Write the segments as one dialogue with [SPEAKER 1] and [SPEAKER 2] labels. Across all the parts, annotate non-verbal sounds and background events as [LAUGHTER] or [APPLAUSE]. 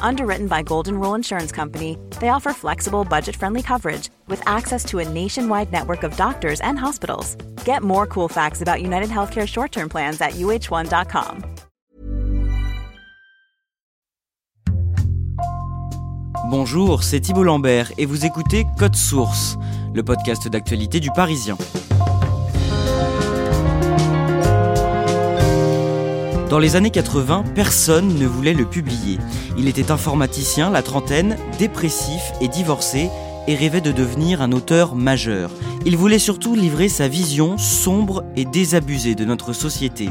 [SPEAKER 1] Underwritten by Golden Rule Insurance Company, they offer flexible, budget friendly coverage with access to a nationwide network of doctors and hospitals. Get more cool facts about United Healthcare short term plans at uh1.com.
[SPEAKER 2] Bonjour, c'est Thibault Lambert et vous écoutez Code Source, le podcast d'actualité du Parisien. Dans les années 80, personne ne voulait le publier. Il était informaticien, la trentaine, dépressif et divorcé, et rêvait de devenir un auteur majeur. Il voulait surtout livrer sa vision sombre et désabusée de notre société.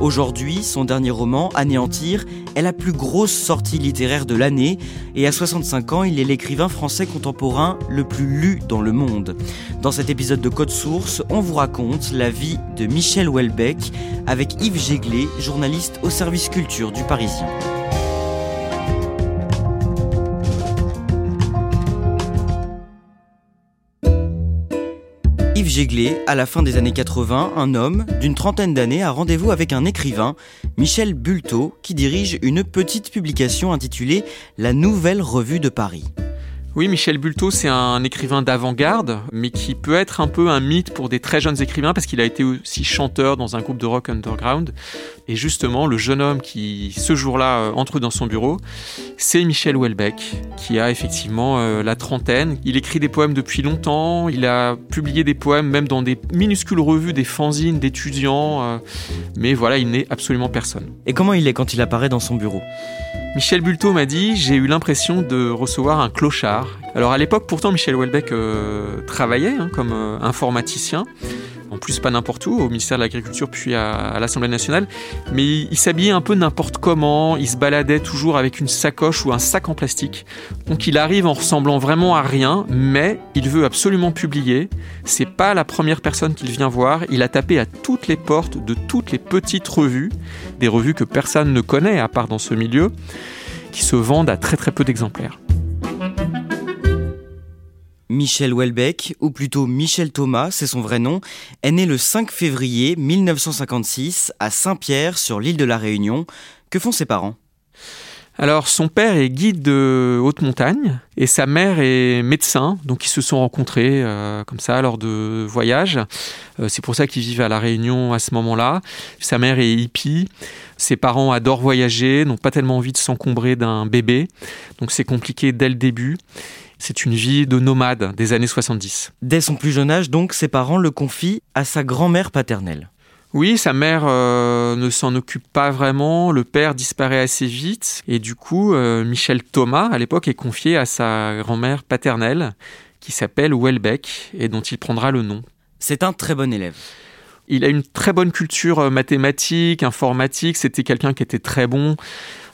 [SPEAKER 2] Aujourd'hui, son dernier roman, Anéantir, est la plus grosse sortie littéraire de l'année et à 65 ans, il est l'écrivain français contemporain le plus lu dans le monde. Dans cet épisode de Code Source, on vous raconte la vie de Michel Houellebecq avec Yves Jéglé, journaliste au service culture du Parisien. Yves à la fin des années 80, un homme d'une trentaine d'années a rendez-vous avec un écrivain, Michel Bulto, qui dirige une petite publication intitulée La Nouvelle Revue de Paris.
[SPEAKER 3] Oui, Michel Bulto, c'est un écrivain d'avant-garde, mais qui peut être un peu un mythe pour des très jeunes écrivains parce qu'il a été aussi chanteur dans un groupe de rock underground. Et justement, le jeune homme qui, ce jour-là, euh, entre dans son bureau, c'est Michel Houellebecq, qui a effectivement euh, la trentaine. Il écrit des poèmes depuis longtemps, il a publié des poèmes même dans des minuscules revues, des fanzines d'étudiants, euh, mais voilà, il n'est absolument personne.
[SPEAKER 2] Et comment il est quand il apparaît dans son bureau?
[SPEAKER 3] Michel Bulto m'a dit j'ai eu l'impression de recevoir un clochard. Alors à l'époque pourtant Michel Houellebecq euh, travaillait hein, comme euh, informaticien, en plus pas n'importe où, au ministère de l'Agriculture puis à, l'Assemblée nationale, mais il, il s'habillait un peu n'importe comment, il se baladait toujours avec une sacoche ou un sac en plastique. Donc il arrive en ressemblant vraiment à rien, mais il veut absolument publier. C'est pas la première personne qu'il vient voir, il a tapé à toutes les portes de toutes les petites revues, des revues que personne ne connaît à part dans ce milieu, qui se vendent à très très peu d'exemplaires.
[SPEAKER 2] Michel Houellebecq, ou plutôt Michel Thomas, c'est son vrai nom, est né le 5 février 1956 à Saint-Pierre sur l'île de la Réunion. Que font ses parents?
[SPEAKER 3] Alors, son père est guide de haute montagne et sa mère est médecin, donc ils se sont rencontrés euh, comme ça lors de voyages. Euh, c'est pour ça qu'ils vivent à la Réunion à ce moment-là. Sa mère est hippie. Ses parents adorent voyager, n'ont pas tellement envie de s'encombrer d'un bébé, donc c'est compliqué dès le début. C'est une vie de nomade des années 70.
[SPEAKER 2] Dès son plus jeune âge, donc, ses parents le confient à sa grand-mère paternelle.
[SPEAKER 3] Oui, sa mère euh, ne s'en occupe pas vraiment, le père disparaît assez vite, et du coup, euh, Michel Thomas, à l'époque, est confié à sa grand-mère paternelle, qui s'appelle Houellebecq, et dont il prendra le nom.
[SPEAKER 2] C'est un très bon élève.
[SPEAKER 3] Il a une très bonne culture euh, mathématique, informatique, c'était quelqu'un qui était très bon,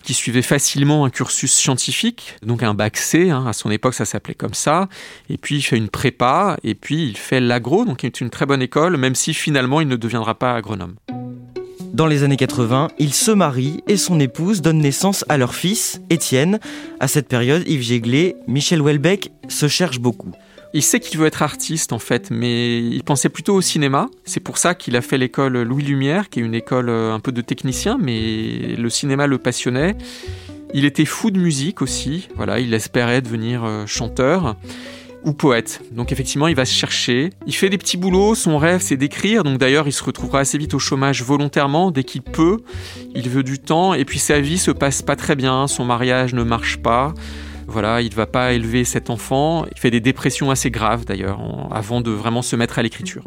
[SPEAKER 3] qui suivait facilement un cursus scientifique, donc un bac C, hein, à son époque ça s'appelait comme ça, et puis il fait une prépa, et puis il fait l'agro, donc une très bonne école, même si finalement il ne deviendra pas agronome.
[SPEAKER 2] Dans les années 80, il se marie et son épouse donne naissance à leur fils, Étienne. À cette période, Yves Jéglé, Michel Houellebecq se cherche beaucoup.
[SPEAKER 3] Il sait qu'il veut être artiste en fait, mais il pensait plutôt au cinéma. C'est pour ça qu'il a fait l'école Louis Lumière, qui est une école euh, un peu de technicien, mais le cinéma le passionnait. Il était fou de musique aussi, voilà, il espérait devenir euh, chanteur. ou poète. Donc effectivement, il va se chercher. Il fait des petits boulots. Son rêve, c'est d'écrire. Donc d'ailleurs, il se retrouvera assez vite au chômage volontairement dès qu'il peut. Il veut du temps. Et puis sa vie se passe pas très bien. Son mariage ne marche pas. Voilà, il ne va pas élever cet enfant. Il fait des dépressions assez graves d'ailleurs, avant de vraiment se mettre à l'écriture.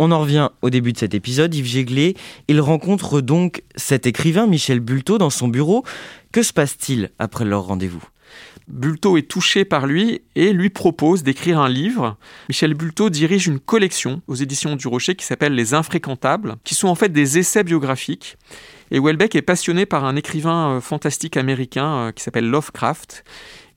[SPEAKER 2] On en revient au début de cet épisode, Yves Jéglé, il rencontre donc cet écrivain Michel Bulto dans son bureau. Que se passe-t-il après leur rendez-vous?
[SPEAKER 3] Bulto est touché par lui et lui propose d'écrire un livre. Michel Bulto dirige une collection aux éditions du Rocher qui s'appelle Les Infréquentables, qui sont en fait des essais biographiques. Et Welbeck est passionné par un écrivain euh, fantastique américain euh, qui s'appelle Lovecraft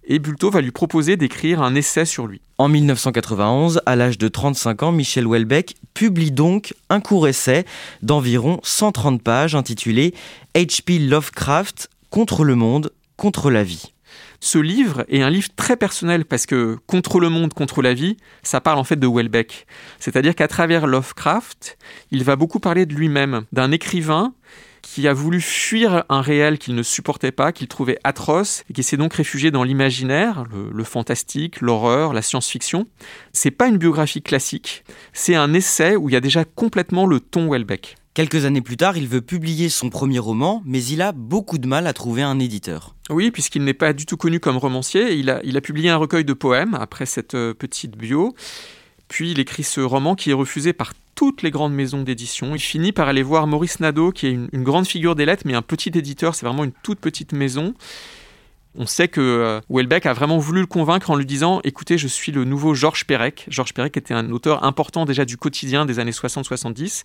[SPEAKER 3] et Bulto va lui proposer d'écrire un essai sur lui.
[SPEAKER 2] En 1991, à l'âge de 35 ans, Michel Houellebecq publie donc un court essai d'environ 130 pages intitulé H.P. Lovecraft contre le monde, contre la vie.
[SPEAKER 3] Ce livre est un livre très personnel parce que contre le monde, contre la vie, ça parle en fait de Houellebecq. C'est-à-dire qu'à travers Lovecraft, il va beaucoup parler de lui-même, d'un écrivain qui a voulu fuir un réel qu'il ne supportait pas, qu'il trouvait atroce, et qui s'est donc réfugié dans l'imaginaire, le, fantastique, l'horreur, la science-fiction. C'est pas une biographie classique, c'est un essai où il y a déjà complètement le ton Welbeck.
[SPEAKER 2] Quelques années plus tard, il veut publier son premier roman, mais il a beaucoup de mal à trouver un éditeur.
[SPEAKER 3] Oui, puisqu'il n'est pas du tout connu comme romancier. Il a, il a publié un recueil de poèmes après cette euh, petite bio. Puis il écrit ce roman qui est refusé par toutes les grandes maisons d'édition. Il finit par aller voir Maurice Nadeau, qui est une, grande figure des lettres, mais un petit éditeur, c'est vraiment une toute petite maison. On sait que euh, Welbeck a vraiment voulu le convaincre en lui disant Écoutez, je suis le nouveau Georges Perec. Georges Perec était un auteur important déjà du quotidien des années 60-70.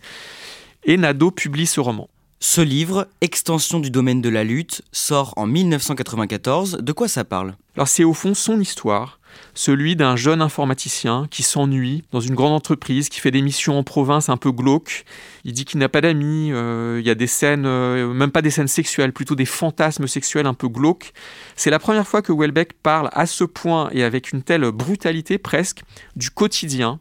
[SPEAKER 3] Et Nadeau publie ce roman.
[SPEAKER 2] Ce livre, Extension du domaine de la lutte, sort en 1994. De quoi ça parle?
[SPEAKER 3] Alors c'est au fond son histoire celui d'un jeune informaticien qui s'ennuie dans une grande entreprise, qui fait des missions en province un peu glauques. Il dit qu'il n'a pas d'amis, euh, il y a des scènes, euh, même pas des scènes sexuelles, plutôt des fantasmes sexuels un peu glauques. C'est la première fois que Welbeck parle à ce point et avec une telle brutalité presque du quotidien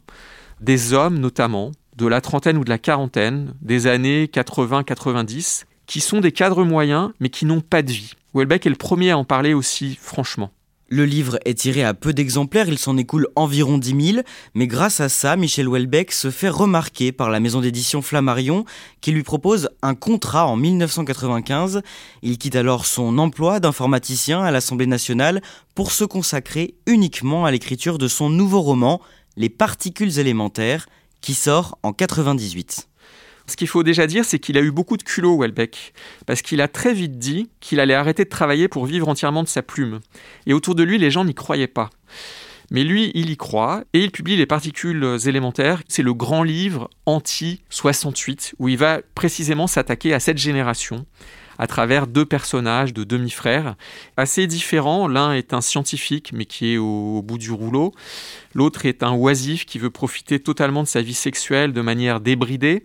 [SPEAKER 3] des hommes notamment, de la trentaine ou de la quarantaine, des années 80-90, qui sont des cadres moyens mais qui n'ont pas de vie. Welbeck est le premier à en parler aussi franchement.
[SPEAKER 2] Le livre est tiré à peu d'exemplaires, il s'en écoule environ 10 000, mais grâce à ça, Michel Houellebecq se fait remarquer par la maison d'édition Flammarion qui lui propose un contrat en 1995. Il quitte alors son emploi d'informaticien à l'Assemblée nationale pour se consacrer uniquement à l'écriture de son nouveau roman, Les particules élémentaires, qui sort en 98.
[SPEAKER 3] Ce qu'il faut déjà dire, c'est qu'il a eu beaucoup de culot, Welbeck, parce qu'il a très vite dit qu'il allait arrêter de travailler pour vivre entièrement de sa plume. Et autour de lui, les gens n'y croyaient pas. Mais lui, il y croit et il publie Les particules élémentaires. C'est le grand livre anti-68 où il va précisément s'attaquer à cette génération à travers deux personnages de demi-frères assez différents. L'un est un scientifique mais qui est au, bout du rouleau. L'autre est un oisif qui veut profiter totalement de sa vie sexuelle de manière débridée.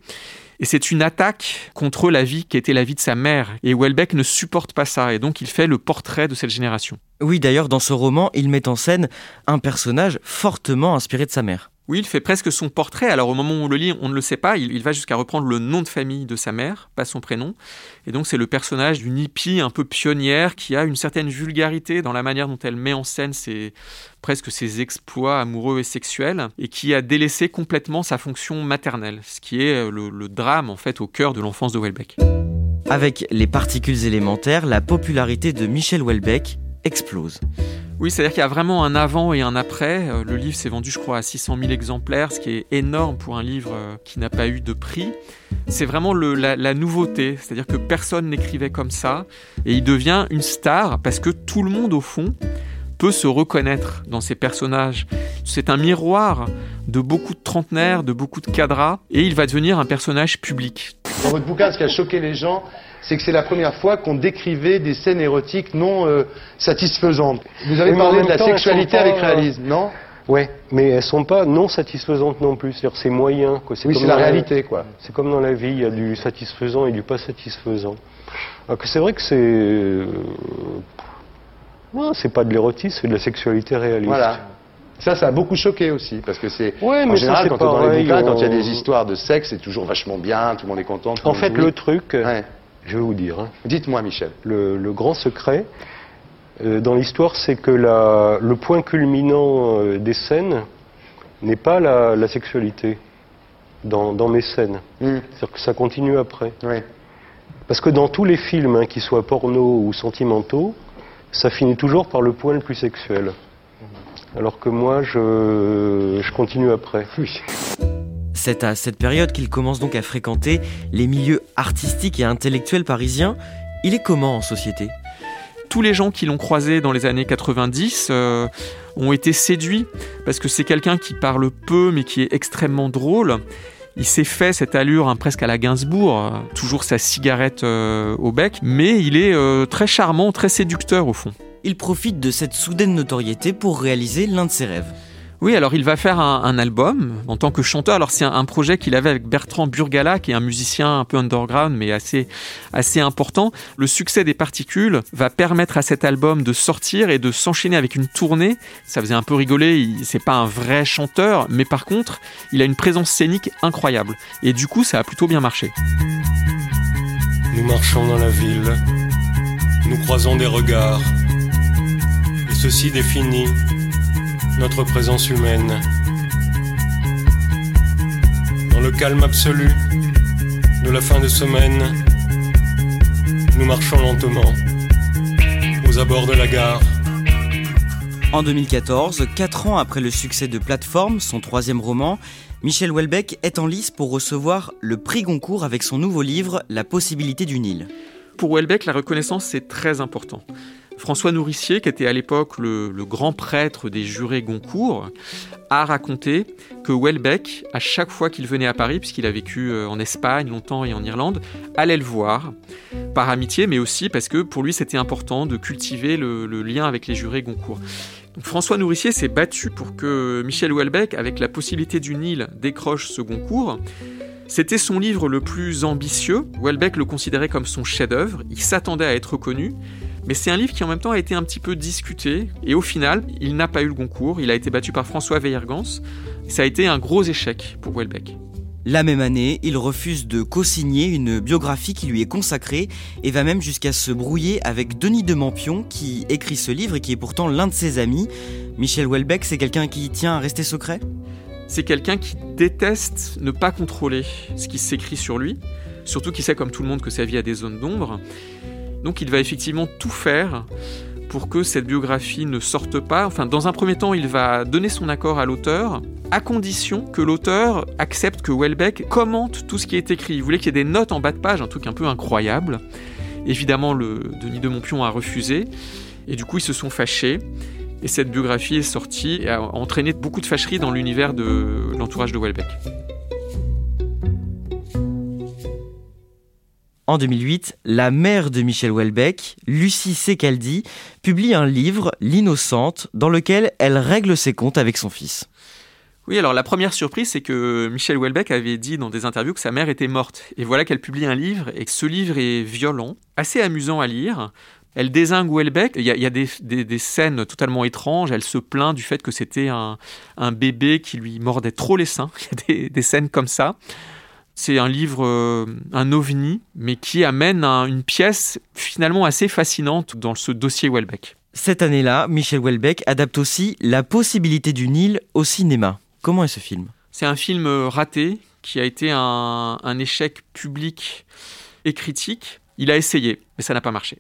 [SPEAKER 3] Et c'est une attaque contre la vie qui était la vie de sa mère. Et Welbeck ne supporte pas ça. Et donc il fait le portrait de cette génération.
[SPEAKER 2] Oui, d'ailleurs, dans ce roman, il met en scène un personnage fortement inspiré de sa mère.
[SPEAKER 3] Oui, il fait presque son portrait. Alors au moment où on le lit, on ne le sait pas. Il, va jusqu'à reprendre le nom de famille de sa mère, pas son prénom. Et donc c'est le personnage d'une hippie un peu pionnière qui a une certaine vulgarité dans la manière dont elle met en scène ses, presque ses exploits amoureux et sexuels, et qui a délaissé complètement sa fonction maternelle, ce qui est le, le drame en fait au cœur de l'enfance de Welbeck.
[SPEAKER 2] Avec les particules élémentaires, la popularité de Michel Welbeck explose.
[SPEAKER 3] Oui, c'est-à-dire qu'il y a vraiment un avant et un après. Euh, le livre s'est vendu, je crois, à 600 000 exemplaires, ce qui est énorme pour un livre euh, qui n'a pas eu de prix. C'est vraiment la, nouveauté, c'est-à-dire que personne n'écrivait comme ça, et il devient une star parce que tout le monde, au fond, peut se reconnaître dans ces personnages. C'est un miroir de beaucoup de trentenaires, de beaucoup de cadras, et il va devenir un personnage public.
[SPEAKER 4] Dans votre bouquin, ce qui a choqué les gens, c'est que c'est la première fois qu'on décrivait des scènes érotiques non euh, satisfaisantes. Vous avez parlé de la sexualité avec euh, réalisme, non?
[SPEAKER 5] Oui, mais elles sont pas non satisfaisantes non plus. C'est-à-dire c'est moyen.
[SPEAKER 4] Quoi. Oui, c'est la réalité, quoi.
[SPEAKER 5] C'est comme dans la vie, il y a du satisfaisant et du pas satisfaisant. C'est vrai que c'est. Euh... c'est pas de l'érotisme, c'est de la sexualité réaliste.
[SPEAKER 4] Voilà. Ça, ça a beaucoup choqué aussi, parce que c'est ouais, en général quand on dans les bouquins, quand il y a des histoires de sexe, c'est toujours vachement bien, tout le monde est content.
[SPEAKER 5] En fait, le truc, je vais vous dire. Hein.
[SPEAKER 4] Dites-moi, Michel.
[SPEAKER 5] Le, grand secret, euh, dans l'histoire, c'est que la, le point culminant euh, des scènes n'est pas la, la sexualité dans, dans, mes scènes.
[SPEAKER 4] Hmm.
[SPEAKER 5] C'est-à-dire que ça continue après.
[SPEAKER 4] Oui.
[SPEAKER 5] Parce que dans tous les films, hein, qu'ils soient porno ou sentimentaux, ça finit toujours par le point le plus sexuel. Alors que moi, je, je continue après.
[SPEAKER 4] Oui.
[SPEAKER 2] C'est à cette période qu'il commence donc à fréquenter les milieux artistiques et intellectuels parisiens. Il est comment en société?
[SPEAKER 3] Tous les gens qui l'ont croisé dans les années 90 euh, ont été séduits parce que c'est quelqu'un qui parle peu mais qui est extrêmement drôle. Il s'est fait cette allure hein, presque à la Gainsbourg, euh, toujours sa cigarette euh, au bec, mais il est euh, très charmant, très séducteur au fond.
[SPEAKER 2] Il profite de cette soudaine notoriété pour réaliser l'un de ses rêves.
[SPEAKER 3] Oui, alors il va faire un, album en tant que chanteur. Alors c'est un, projet qu'il avait avec Bertrand Burgala, qui est un musicien un peu underground, mais assez, assez important. Le succès des particules va permettre à cet album de sortir et de s'enchaîner avec une tournée. Ça faisait un peu rigoler, c'est pas un vrai chanteur, mais par contre, il a une présence scénique incroyable. Et du coup, ça a plutôt bien marché.
[SPEAKER 6] Nous marchons dans la ville, nous croisons des regards, et ceci définit notre présence humaine. Dans le calme absolu de la fin de semaine, nous marchons lentement aux abords de la gare.
[SPEAKER 2] En 2014, quatre ans après le succès de Plateforme, son troisième roman, Michel Houellebecq est en lice pour recevoir le prix Goncourt avec son nouveau livre La possibilité du Nil.
[SPEAKER 3] Pour Houellebecq, la reconnaissance c'est très important. François Nourricier, qui était à l'époque le, grand prêtre des jurés Goncourt, a raconté que Houellebecq, à chaque fois qu'il venait à Paris, puisqu'il a vécu euh, en Espagne longtemps et en Irlande, allait le voir, par amitié, mais aussi parce que pour lui c'était important de cultiver le, lien avec les jurés Goncourt. François Nourricier s'est battu pour que Michel Houellebecq, avec la possibilité du Nil, décroche ce Goncourt. C'était son livre le plus ambitieux. Houellebecq le considérait comme son chef-d'œuvre. Il s'attendait à être reconnu. Mais c'est un livre qui en même temps a été un petit peu discuté, et au final, il n'a pas eu le Goncourt, il a été battu par François Weiergans. Ça a été un gros échec pour Houellebecq.
[SPEAKER 2] La même année, il refuse de co-signer une biographie qui lui est consacrée et va même jusqu'à se brouiller avec Denis de Mampion qui écrit ce livre et qui est pourtant l'un de ses amis. Michel Houellebecq, c'est quelqu'un qui tient à rester secret?
[SPEAKER 3] C'est quelqu'un qui déteste ne pas contrôler ce qui s'écrit sur lui, surtout qu'il sait comme tout le monde que sa vie a des zones d'ombre. Donc il va effectivement tout faire pour que cette biographie ne sorte pas. Enfin, dans un premier temps, il va donner son accord à l'auteur, à condition que l'auteur accepte que Welbeck commente tout ce qui est écrit. Il voulait qu'il y ait des notes en bas de page, un truc un peu incroyable. Évidemment, le Denis de Montpion a refusé, et du coup, ils se sont fâchés. Et cette biographie est sortie et a entraîné beaucoup de fâcheries dans l'univers de l'entourage de Welbeck.
[SPEAKER 2] En 2008, la mère de Michel Houellebecq, Lucie Secaldi, publie un livre, L'Innocente, dans lequel elle règle ses comptes avec son fils.
[SPEAKER 3] Oui, alors la première surprise, c'est que Michel Houellebecq avait dit dans des interviews que sa mère était morte. Et voilà qu'elle publie un livre, et que ce livre est violent, assez amusant à lire. Elle désingue Houellebecq. Il y a, il y a des, scènes totalement étranges. Elle se plaint du fait que c'était un, bébé qui lui mordait trop les seins. [LAUGHS] Il y a des scènes comme ça. C'est un livre, euh, un ovni, mais qui amène un, une pièce finalement assez fascinante dans ce dossier Houellebecq.
[SPEAKER 2] Cette année-là, Michel Houellebecq adapte aussi La possibilité du Nil au cinéma. Comment est ce film?
[SPEAKER 3] C'est un film raté qui a été un, un échec public et critique. Il a essayé, mais ça n'a pas marché.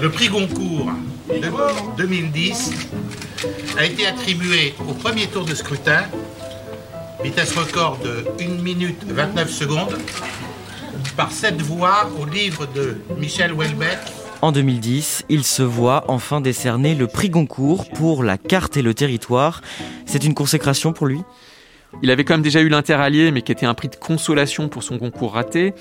[SPEAKER 7] Le prix Goncourt de 2010 a été attribué au premier tour de scrutin vitesse record de 1 minute 29 secondes, par cette voix au livre de Michel Houellebecq.
[SPEAKER 2] En 2010, il se voit enfin décerner le prix Goncourt pour la carte et le territoire. C'est une consécration pour lui?
[SPEAKER 3] Il avait quand même déjà eu l'Interallié, mais qui était un prix de consolation pour son concours raté.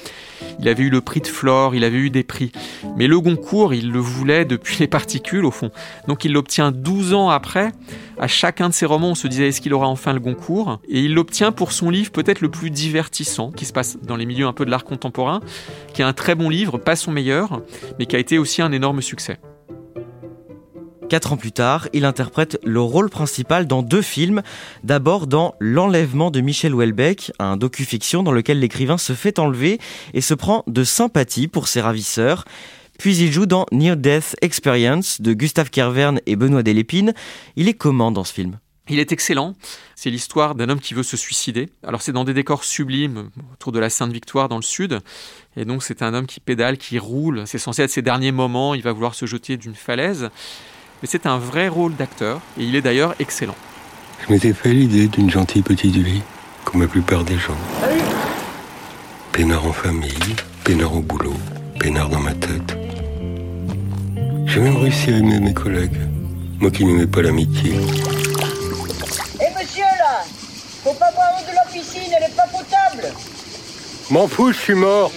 [SPEAKER 3] Il avait eu le prix de Flore, il avait eu des prix. Mais le Goncourt, il le voulait depuis les particules, au fond. Donc il l'obtient 12 ans après. À chacun de ses romans, on se disait est-ce qu'il aura enfin le Goncourt Et il l'obtient pour son livre peut-être le plus divertissant, qui se passe dans les milieux un peu de l'art contemporain, qui est un très bon livre, pas son meilleur, mais qui a été aussi un énorme succès.
[SPEAKER 2] Quatre ans plus tard, il interprète le rôle principal dans deux films. D'abord dans L'enlèvement de Michel Houellebecq, un docu-fiction dans lequel l'écrivain se fait enlever et se prend de sympathie pour ses ravisseurs. Puis il joue dans Near Death Experience de Gustave Kervern et Benoît Delépine. Il est comment dans ce film?
[SPEAKER 3] Il est excellent. C'est l'histoire d'un homme qui veut se suicider. Alors c'est dans des décors sublimes autour de la Sainte-Victoire dans le sud. Et donc c'est un homme qui pédale, qui roule. C'est censé être ses derniers moments. Il va vouloir se jeter d'une falaise. Mais c'est un vrai rôle d'acteur. Et il est d'ailleurs excellent.
[SPEAKER 8] Je m'étais fait l'idée d'une gentille petite vie, comme la plupart des gens. Pénard en famille, pénard au boulot, pénard dans ma tête. J'ai même réussi à aimer mes collègues, moi qui n'aimais pas l'amitié.
[SPEAKER 9] Faut pas boire l'eau de la piscine, elle est pas potable
[SPEAKER 8] M'en fous, je suis mort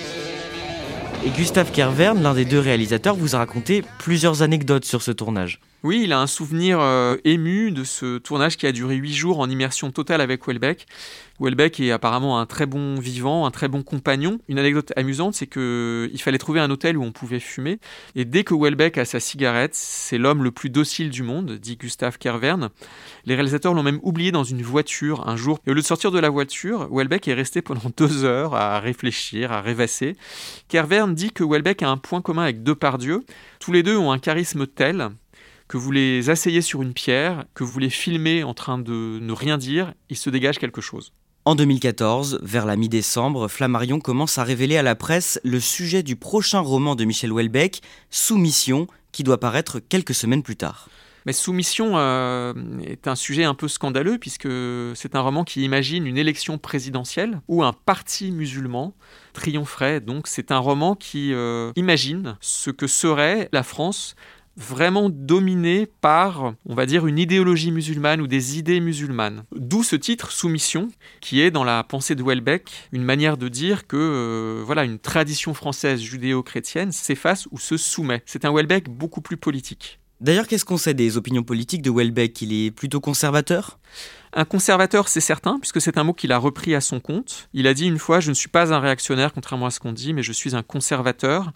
[SPEAKER 2] Et Gustave Kervern, l'un des deux réalisateurs, vous a raconté plusieurs anecdotes sur ce tournage.
[SPEAKER 3] Oui, il a un souvenir euh, ému de ce tournage qui a duré huit jours en immersion totale avec Welbeck. Welbeck est apparemment un très bon vivant, un très bon compagnon. Une anecdote amusante, c'est qu'il fallait trouver un hôtel où on pouvait fumer. Et dès que Welbeck a sa cigarette, c'est l'homme le plus docile du monde, dit Gustave Kervern. Les réalisateurs l'ont même oublié dans une voiture un jour. Et au lieu de sortir de la voiture, Welbeck est resté pendant deux heures à réfléchir, à rêvasser. Kervern dit que Welbeck a un point commun avec Depardieu. Tous les deux ont un charisme tel que vous les asseyez sur une pierre, que vous les filmez en train de ne rien dire, il se dégage quelque chose.
[SPEAKER 2] En 2014, vers la mi-décembre, Flammarion commence à révéler à la presse le sujet du prochain roman de Michel Houellebecq, Soumission, qui doit paraître quelques semaines plus tard.
[SPEAKER 3] Mais Soumission euh, est un sujet un peu scandaleux puisque c'est un roman qui imagine une élection présidentielle où un parti musulman triompherait. Donc c'est un roman qui euh, imagine ce que serait la France vraiment dominé par, on va dire, une idéologie musulmane ou des idées musulmanes. D'où ce titre, Soumission, qui est dans la pensée de Welbeck une manière de dire que euh, voilà, une tradition française judéo-chrétienne s'efface ou se soumet. C'est un Welbeck beaucoup plus politique.
[SPEAKER 2] D'ailleurs, qu'est-ce qu'on sait des opinions politiques de Welbeck? Il est plutôt conservateur?
[SPEAKER 3] Un conservateur, c'est certain, puisque c'est un mot qu'il a repris à son compte. Il a dit une fois, je ne suis pas un réactionnaire, contrairement à ce qu'on dit, mais je suis un conservateur.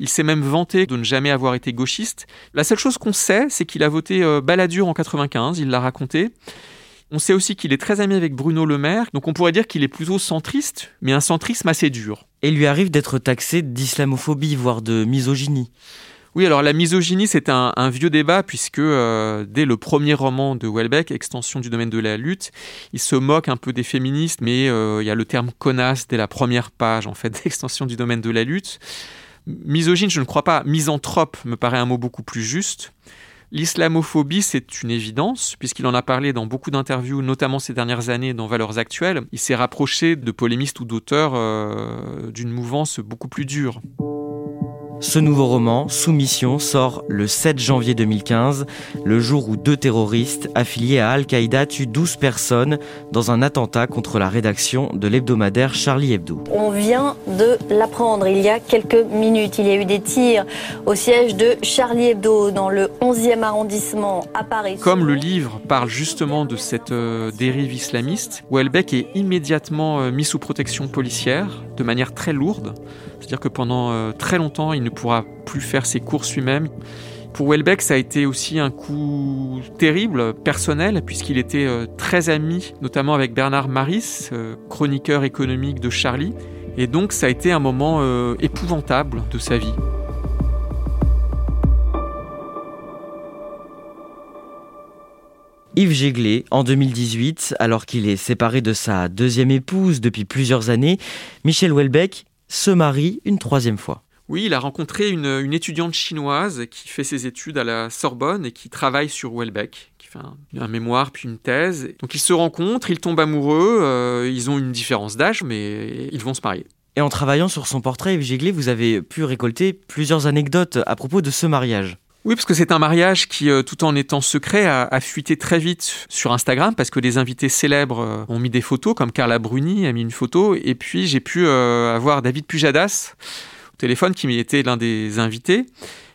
[SPEAKER 3] Il s'est même vanté de ne jamais avoir été gauchiste. La seule chose qu'on sait, c'est qu'il a voté euh, Balladur en 95, il l'a raconté. On sait aussi qu'il est très ami avec Bruno Le Maire, donc on pourrait dire qu'il est plutôt centriste, mais un centrisme assez dur.
[SPEAKER 2] Et il lui arrive d'être taxé d'islamophobie, voire de misogynie.
[SPEAKER 3] Oui, alors la misogynie, c'est un, vieux débat puisque euh, dès le premier roman de Welbeck, Extension du domaine de la lutte, il se moque un peu des féministes, mais euh, il y a le terme connasse dès la première page en fait [LAUGHS] d'Extension du domaine de la lutte. Misogyne, je ne crois pas. Misanthrope me paraît un mot beaucoup plus juste. L'islamophobie, c'est une évidence, puisqu'il en a parlé dans beaucoup d'interviews, notamment ces dernières années dans Valeurs Actuelles. Il s'est rapproché de polémistes ou d'auteurs euh, d'une mouvance beaucoup plus dure.
[SPEAKER 2] Ce nouveau roman, Soumission, sort le 7 janvier 2015, le jour où deux terroristes affiliés à Al-Qaïda tuent 12 personnes dans un attentat contre la rédaction de l'hebdomadaire Charlie Hebdo.
[SPEAKER 10] On vient de l'apprendre il y a quelques minutes. Il y a eu des tirs au siège de Charlie Hebdo dans le 11e arrondissement à Paris.
[SPEAKER 3] Comme le livre parle justement de cette euh, dérive islamiste, Welbeck est immédiatement euh, mis sous protection policière de manière très lourde. C'est-à-dire que pendant euh, très longtemps, il ne pourra plus faire ses courses lui-même. Pour Welbeck, ça a été aussi un coup terrible, personnel, puisqu'il était euh, très ami, notamment avec Bernard Maris, euh, chroniqueur économique de Charlie. Et donc, ça a été un moment épouvantable de sa vie.
[SPEAKER 2] Yves Jéglé, en 2018, alors qu'il est séparé de sa deuxième épouse depuis plusieurs années, Michel Welbeck se marie une troisième fois.
[SPEAKER 3] Oui, il a rencontré une, étudiante chinoise qui fait ses études à la Sorbonne et qui travaille sur Welbeck, qui fait un, mémoire puis une thèse. Donc ils se rencontrent, ils tombent amoureux, euh, ils ont une différence d'âge, mais ils vont se marier.
[SPEAKER 2] Et en travaillant sur son portrait, Yves Géglet, vous avez pu récolter plusieurs anecdotes à propos de ce mariage.
[SPEAKER 3] Oui, parce que c'est un mariage qui, euh, tout en étant secret, a, fuité très vite sur Instagram parce que des invités célèbres euh, ont mis des photos, comme Carla Bruni a mis une photo, et puis j'ai pu euh, avoir David Pujadas au téléphone qui était l'un des invités.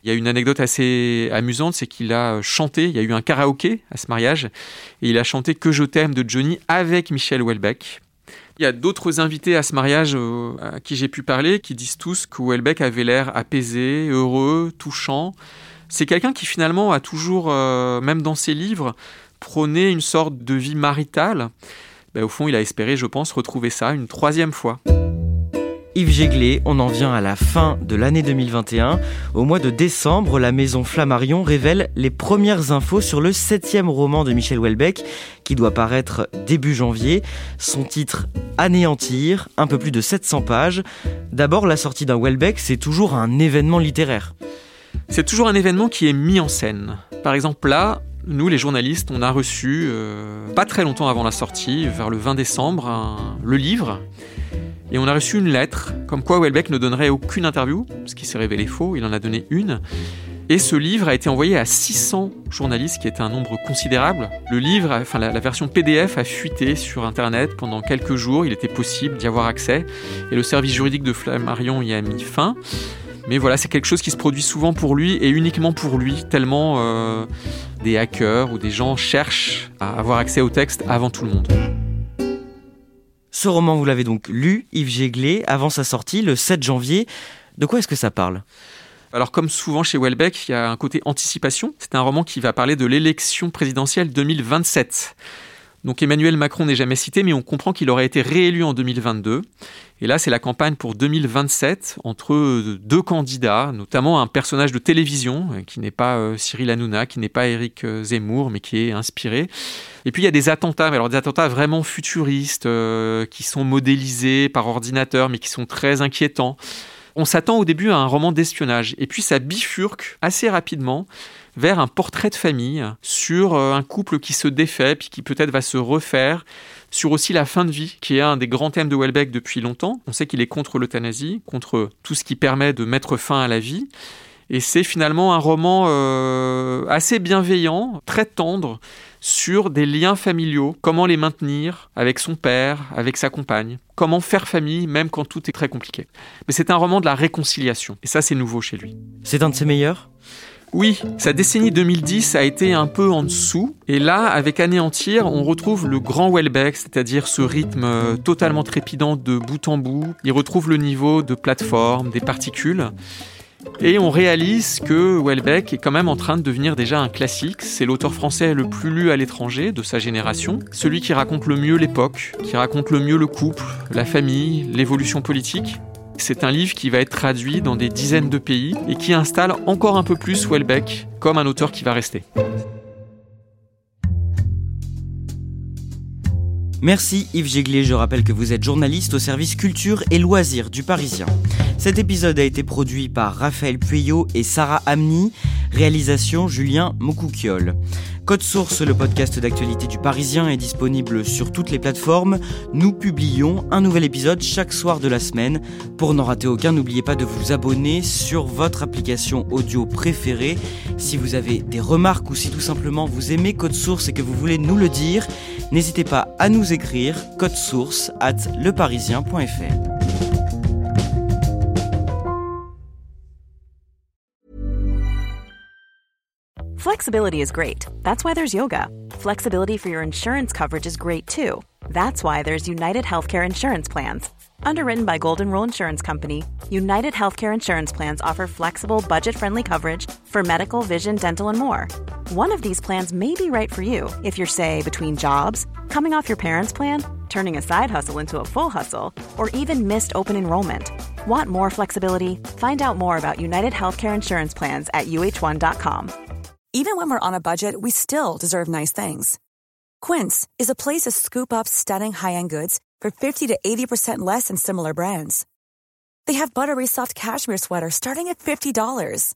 [SPEAKER 3] Il y a une anecdote assez amusante, c'est qu'il a chanté, il y a eu un karaoké à ce mariage, et il a chanté Que je t'aime de Johnny avec Michel Houellebecq. Il y a d'autres invités à ce mariage à qui j'ai pu parler qui disent tous que Houellebecq avait l'air apaisé, heureux, touchant. C'est quelqu'un qui finalement a toujours, euh, même dans ses livres, prôné une sorte de vie maritale. Ben, au fond, il a espéré, je pense, retrouver ça une troisième fois.
[SPEAKER 2] Yves Jéglé, on en vient à la fin de l'année 2021. Au mois de décembre, la maison Flammarion révèle les premières infos sur le septième roman de Michel Houellebecq, qui doit paraître début janvier. Son titre Anéantir, un peu plus de 700 pages. D'abord, la sortie d'un Houellebecq, c'est toujours un événement littéraire.
[SPEAKER 3] C'est toujours un événement qui est mis en scène. Par exemple, là, nous, les journalistes, on a reçu, euh, pas très longtemps avant la sortie, vers le 20 décembre, le livre et on a reçu une lettre comme quoi Welbeck ne donnerait aucune interview, ce qui s'est révélé faux, il en a donné une. Et ce livre a été envoyé à 600 journalistes, qui était un nombre considérable. Le livre, enfin la, version PDF a fuité sur Internet pendant quelques jours. Il était possible d'y avoir accès. Et le service juridique de Flammarion y a mis fin. Mais voilà, c'est quelque chose qui se produit souvent pour lui et uniquement pour lui, tellement euh, des hackers ou des gens cherchent à avoir accès au texte avant tout le monde.
[SPEAKER 2] Ce roman, vous l'avez donc lu, Yves Jéglé, avant sa sortie, le 7 janvier. De quoi est-ce que ça parle?
[SPEAKER 3] Alors comme souvent chez Welbeck, il y a un côté anticipation. C'est un roman qui va parler de l'élection présidentielle 2027. Donc Emmanuel Macron n'est jamais cité, mais on comprend qu'il aurait été réélu en 2022. Et là, c'est la campagne pour 2027 entre deux candidats, notamment un personnage de télévision euh, qui n'est pas euh, Cyril Hanouna, qui n'est pas Éric euh, Zemmour, mais qui est inspiré. Et puis il y a des attentats, mais alors des attentats vraiment futuristes, qui sont modélisés par ordinateur, mais qui sont très inquiétants. On s'attend au début à un roman d'espionnage, et puis ça bifurque assez rapidement vers un portrait de famille sur euh, un couple qui se défait puis qui peut-être va se refaire, sur aussi la fin de vie, qui est un des grands thèmes de Welbeck depuis longtemps. On sait qu'il est contre l'euthanasie, contre tout ce qui permet de mettre fin à la vie. Et c'est finalement un roman euh, assez bienveillant, très tendre, sur des liens familiaux, comment les maintenir avec son père, avec sa compagne, comment faire famille même quand tout est très compliqué. Mais c'est un roman de la réconciliation, et ça c'est nouveau chez lui.
[SPEAKER 2] C'est un de ses meilleurs?
[SPEAKER 3] Oui, sa décennie 2010 a été un peu en dessous. Et là, avec Anéantir, on retrouve le grand Welbeck, c'est-à-dire ce rythme euh, totalement trépidant de bout en bout. Il retrouve le niveau de plateforme, des particules. Et on réalise que Welbeck est quand même en train de devenir déjà un classique. C'est l'auteur français le plus lu à l'étranger de sa génération. Celui qui raconte le mieux l'époque, qui raconte le mieux le couple, la famille, l'évolution politique. C'est un livre qui va être traduit dans des dizaines de pays et qui installe encore un peu plus Welbeck comme un auteur qui va rester.
[SPEAKER 2] Merci Yves Jéglé, je rappelle que vous êtes journaliste au service culture et loisirs du Parisien. Cet épisode a été produit par Raphaël Pueyo et Sarah Amni, réalisation Julien Moukoukiol. Code Source, le podcast d'actualité du Parisien, est disponible sur toutes les plateformes. Nous publions un nouvel épisode chaque soir de la semaine. Pour n'en rater aucun, n'oubliez pas de vous abonner sur votre application audio préférée. Si vous avez des remarques ou si tout simplement vous aimez Code Source et que vous voulez nous le dire, n'hésitez pas à nous écrire code source at leparisien.fr.
[SPEAKER 1] Flexibility is great. That's why there's yoga. Flexibility for your insurance coverage is great too. That's why there's United Healthcare Insurance Plans. Underwritten by Golden Rule Insurance Company, United Healthcare Insurance Plans offer flexible, budget friendly coverage for medical, vision, dental, and more. One of these plans may be right for you if you're, say, between jobs, coming off your parents' plan, turning a side hustle into a full hustle, or even missed open enrollment. Want more flexibility? Find out more about United Healthcare Insurance Plans at uh1.com.
[SPEAKER 11] Even when we're on a budget, we still deserve nice things. Quince is a place to scoop up stunning high end goods for 50 to 80% less than similar brands. They have buttery soft cashmere sweaters starting at $50,